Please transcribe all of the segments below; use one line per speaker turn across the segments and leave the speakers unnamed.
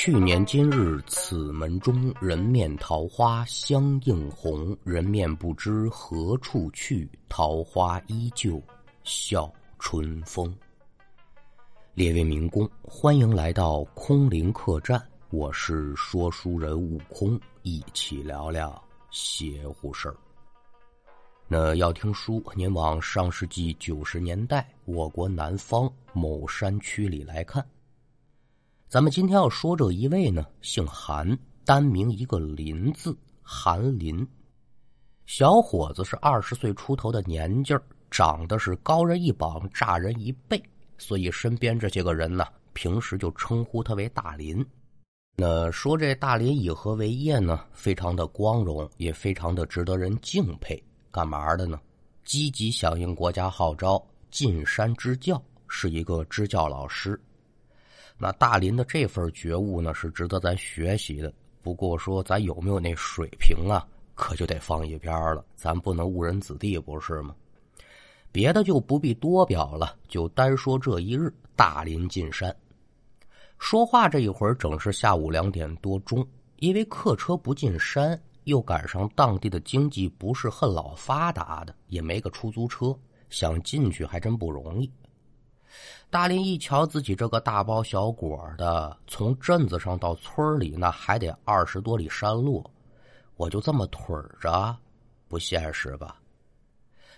去年今日此门中，人面桃花相映红。人面不知何处去，桃花依旧笑春风。列位民工，欢迎来到空灵客栈，我是说书人悟空，一起聊聊邪乎事儿。那要听书，您往上世纪九十年代我国南方某山区里来看。咱们今天要说这一位呢，姓韩，单名一个林字，韩林。小伙子是二十岁出头的年纪儿，长得是高人一膀，炸人一倍，所以身边这些个人呢，平时就称呼他为大林。那说这大林以何为业呢？非常的光荣，也非常的值得人敬佩。干嘛的呢？积极响应国家号召，进山支教，是一个支教老师。那大林的这份觉悟呢，是值得咱学习的。不过说咱有没有那水平啊，可就得放一边了。咱不能误人子弟，不是吗？别的就不必多表了，就单说这一日，大林进山。说话这一会儿，正是下午两点多钟。因为客车不进山，又赶上当地的经济不是很老发达的，也没个出租车，想进去还真不容易。大林一瞧自己这个大包小裹的，从镇子上到村里，那还得二十多里山路，我就这么腿着，不现实吧？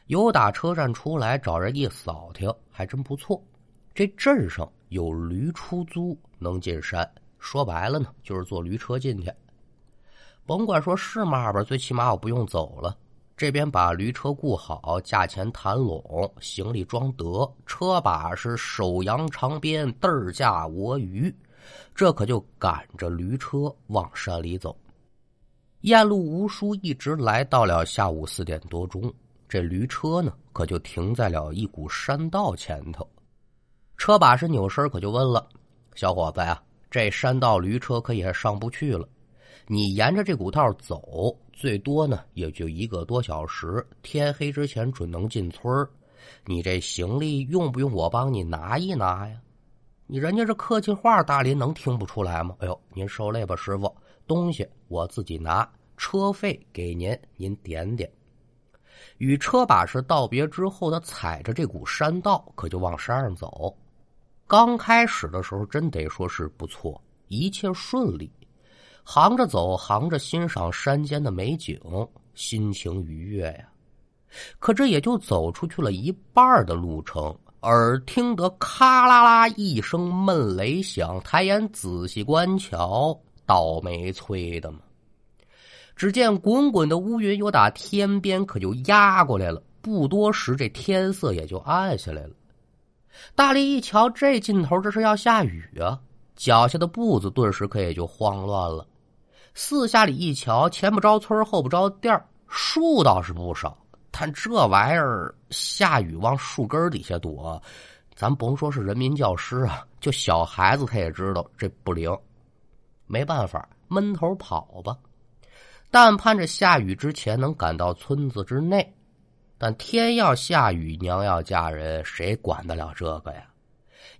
有打车站出来，找人一扫听，还真不错。这镇上有驴出租，能进山。说白了呢，就是坐驴车进去。甭管说是嘛吧，最起码我不用走了。这边把驴车雇好，价钱谈拢，行李装得，车把是手扬长鞭，嘚儿驾我与，这可就赶着驴车往山里走。雁路无书，一直来到了下午四点多钟，这驴车呢，可就停在了一股山道前头。车把是扭身，可就问了：“小伙子呀，这山道驴车可也上不去了。”你沿着这股道走，最多呢也就一个多小时。天黑之前准能进村你这行李用不用我帮你拿一拿呀？你人家这客气话，大林能听不出来吗？哎呦，您受累吧，师傅，东西我自己拿，车费给您，您点点。与车把式道别之后，他踩着这股山道，可就往山上走。刚开始的时候，真得说是不错，一切顺利。行着走，行着欣赏山间的美景，心情愉悦呀。可这也就走出去了一半的路程，耳听得咔啦啦一声闷雷响，抬眼仔细观瞧，倒霉催的嘛！只见滚滚的乌云又打天边可就压过来了，不多时这天色也就暗下来了。大力一瞧，这劲头，这是要下雨啊！脚下的步子顿时可也就慌乱了。四下里一瞧，前不着村后不着店树倒是不少，但这玩意儿下雨往树根底下躲，咱甭说是人民教师啊，就小孩子他也知道这不灵。没办法，闷头跑吧。但盼着下雨之前能赶到村子之内，但天要下雨，娘要嫁人，谁管得了这个呀？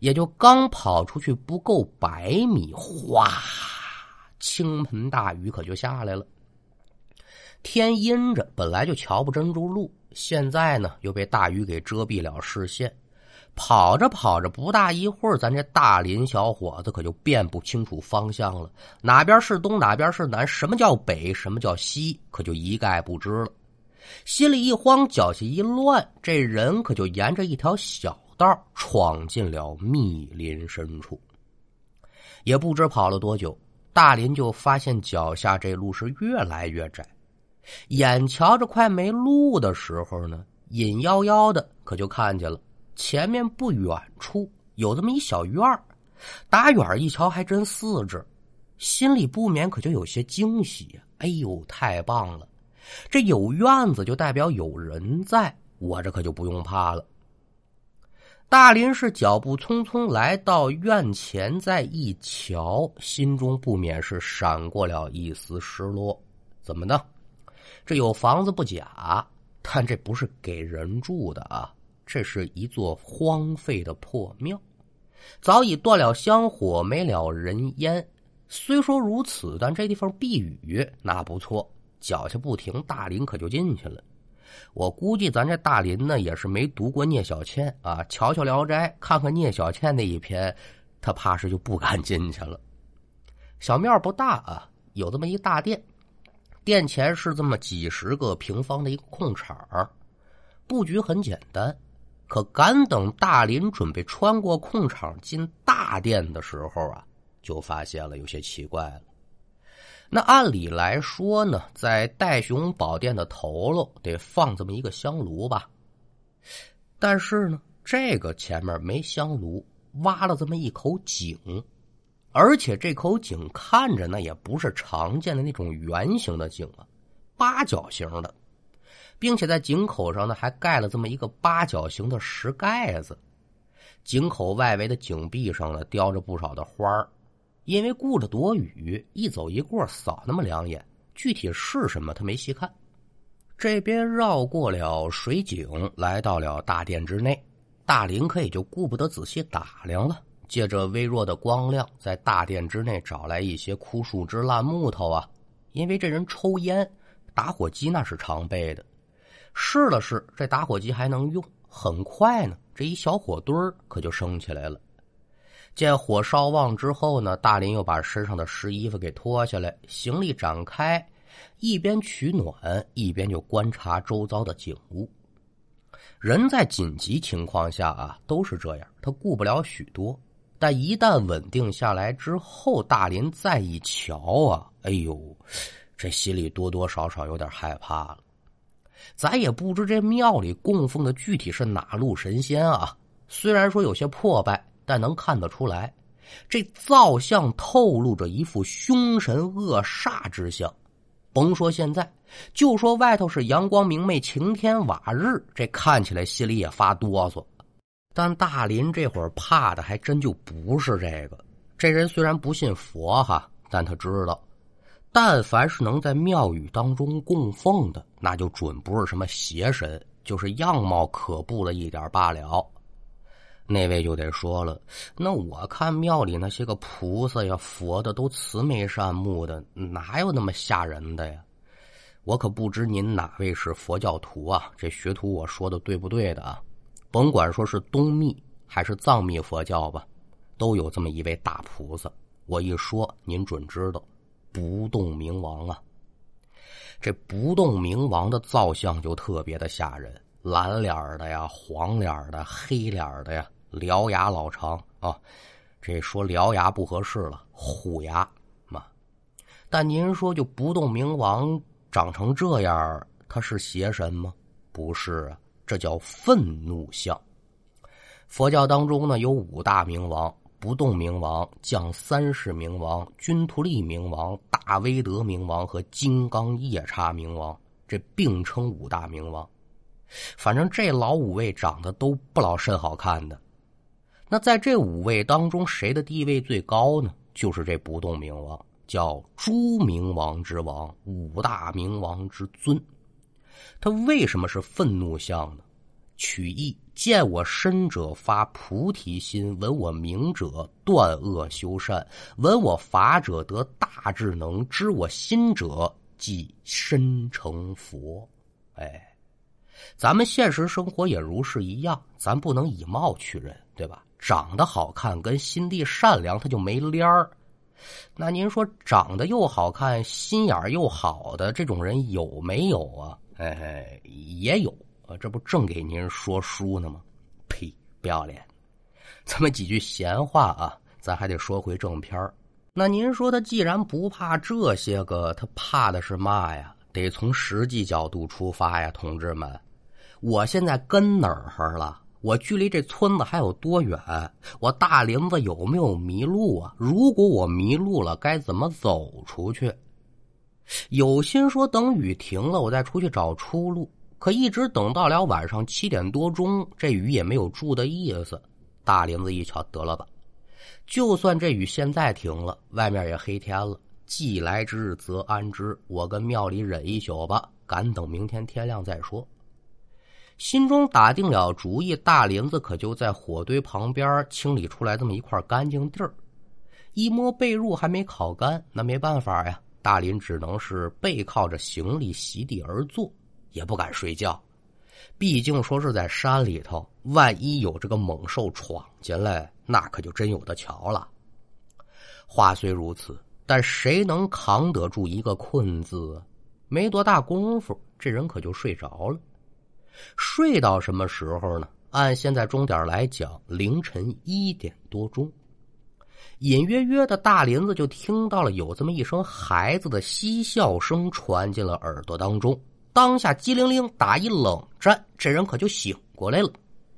也就刚跑出去不够百米，哗！倾盆大雨可就下来了，天阴着，本来就瞧不真住路，现在呢又被大雨给遮蔽了视线。跑着跑着，不大一会儿，咱这大林小伙子可就辨不清楚方向了，哪边是东，哪边是南，什么叫北，什么叫西，可就一概不知了。心里一慌，脚下一乱，这人可就沿着一条小道闯进了密林深处。也不知跑了多久。大林就发现脚下这路是越来越窄，眼瞧着快没路的时候呢，隐妖妖的可就看见了前面不远处有这么一小院儿打远一瞧还真四只，心里不免可就有些惊喜！哎呦，太棒了！这有院子就代表有人在，我这可就不用怕了。大林是脚步匆匆来到院前，再一瞧，心中不免是闪过了一丝失落。怎么呢？这有房子不假，但这不是给人住的啊！这是一座荒废的破庙，早已断了香火，没了人烟。虽说如此，但这地方避雨那不错，脚下不停，大林可就进去了。我估计咱这大林呢，也是没读过聂小倩啊，瞧瞧《聊斋》，看看聂小倩那一篇，他怕是就不敢进去了。小庙不大啊，有这么一大殿，殿前是这么几十个平方的一个空场布局很简单。可赶等大林准备穿过空场进大殿的时候啊，就发现了有些奇怪了。那按理来说呢，在戴雄宝殿的头喽得放这么一个香炉吧，但是呢，这个前面没香炉，挖了这么一口井，而且这口井看着那也不是常见的那种圆形的井啊，八角形的，并且在井口上呢还盖了这么一个八角形的石盖子，井口外围的井壁上呢雕着不少的花儿。因为顾着躲雨，一走一过扫那么两眼，具体是什么他没细看。这边绕过了水井，来到了大殿之内，大林可也就顾不得仔细打量了。借着微弱的光亮，在大殿之内找来一些枯树枝、烂木头啊。因为这人抽烟，打火机那是常备的。试了试，这打火机还能用，很快呢，这一小火堆儿可就升起来了。见火烧旺之后呢，大林又把身上的湿衣服给脱下来，行李展开，一边取暖，一边就观察周遭的景物。人在紧急情况下啊，都是这样，他顾不了许多。但一旦稳定下来之后，大林再一瞧啊，哎呦，这心里多多少少有点害怕了。咱也不知这庙里供奉的具体是哪路神仙啊，虽然说有些破败。但能看得出来，这造像透露着一副凶神恶煞之相。甭说现在，就说外头是阳光明媚、晴天瓦日，这看起来心里也发哆嗦。但大林这会儿怕的还真就不是这个。这人虽然不信佛哈，但他知道，但凡是能在庙宇当中供奉的，那就准不是什么邪神，就是样貌可怖了一点罢了。那位就得说了，那我看庙里那些个菩萨呀、佛的都慈眉善目的，哪有那么吓人的呀？我可不知您哪位是佛教徒啊？这学徒我说的对不对的啊？甭管说是东密还是藏密佛教吧，都有这么一位大菩萨。我一说，您准知道，不动明王啊。这不动明王的造像就特别的吓人，蓝脸的呀，黄脸的，黑脸的呀。獠牙老长啊，这说獠牙不合适了，虎牙嘛。但您说就不动明王长成这样，他是邪神吗？不是啊，这叫愤怒相。佛教当中呢有五大明王：不动明王、降三世明王、君图利明王、大威德明王和金刚夜叉明王，这并称五大明王。反正这老五位长得都不老甚好看的。那在这五位当中，谁的地位最高呢？就是这不动明王，叫诸明王之王，五大明王之尊。他为什么是愤怒相呢？取义见我身者发菩提心，闻我名者断恶修善，闻我法者得大智能，知我心者即身成佛。哎，咱们现实生活也如是一样，咱不能以貌取人，对吧？长得好看跟心地善良，他就没联儿。那您说长得又好看、心眼又好的这种人有没有啊？哎，也有啊，这不正给您说书呢吗？呸，不要脸！这么几句闲话啊，咱还得说回正片那您说他既然不怕这些个，他怕的是嘛呀？得从实际角度出发呀，同志们！我现在跟哪儿了？我距离这村子还有多远？我大林子有没有迷路啊？如果我迷路了，该怎么走出去？有心说等雨停了，我再出去找出路。可一直等到了晚上七点多钟，这雨也没有住的意思。大林子一瞧，得了吧，就算这雨现在停了，外面也黑天了。既来之则安之，我跟庙里忍一宿吧，赶等明天天亮再说。心中打定了主意，大林子可就在火堆旁边清理出来这么一块干净地儿。一摸被褥还没烤干，那没办法呀。大林只能是背靠着行李席地而坐，也不敢睡觉。毕竟说是在山里头，万一有这个猛兽闯进来，那可就真有的瞧了。话虽如此，但谁能扛得住一个困字？没多大功夫，这人可就睡着了。睡到什么时候呢？按现在钟点来讲，凌晨一点多钟。隐约约的大林子就听到了有这么一声孩子的嬉笑声传进了耳朵当中，当下机灵灵打一冷战，这人可就醒过来了。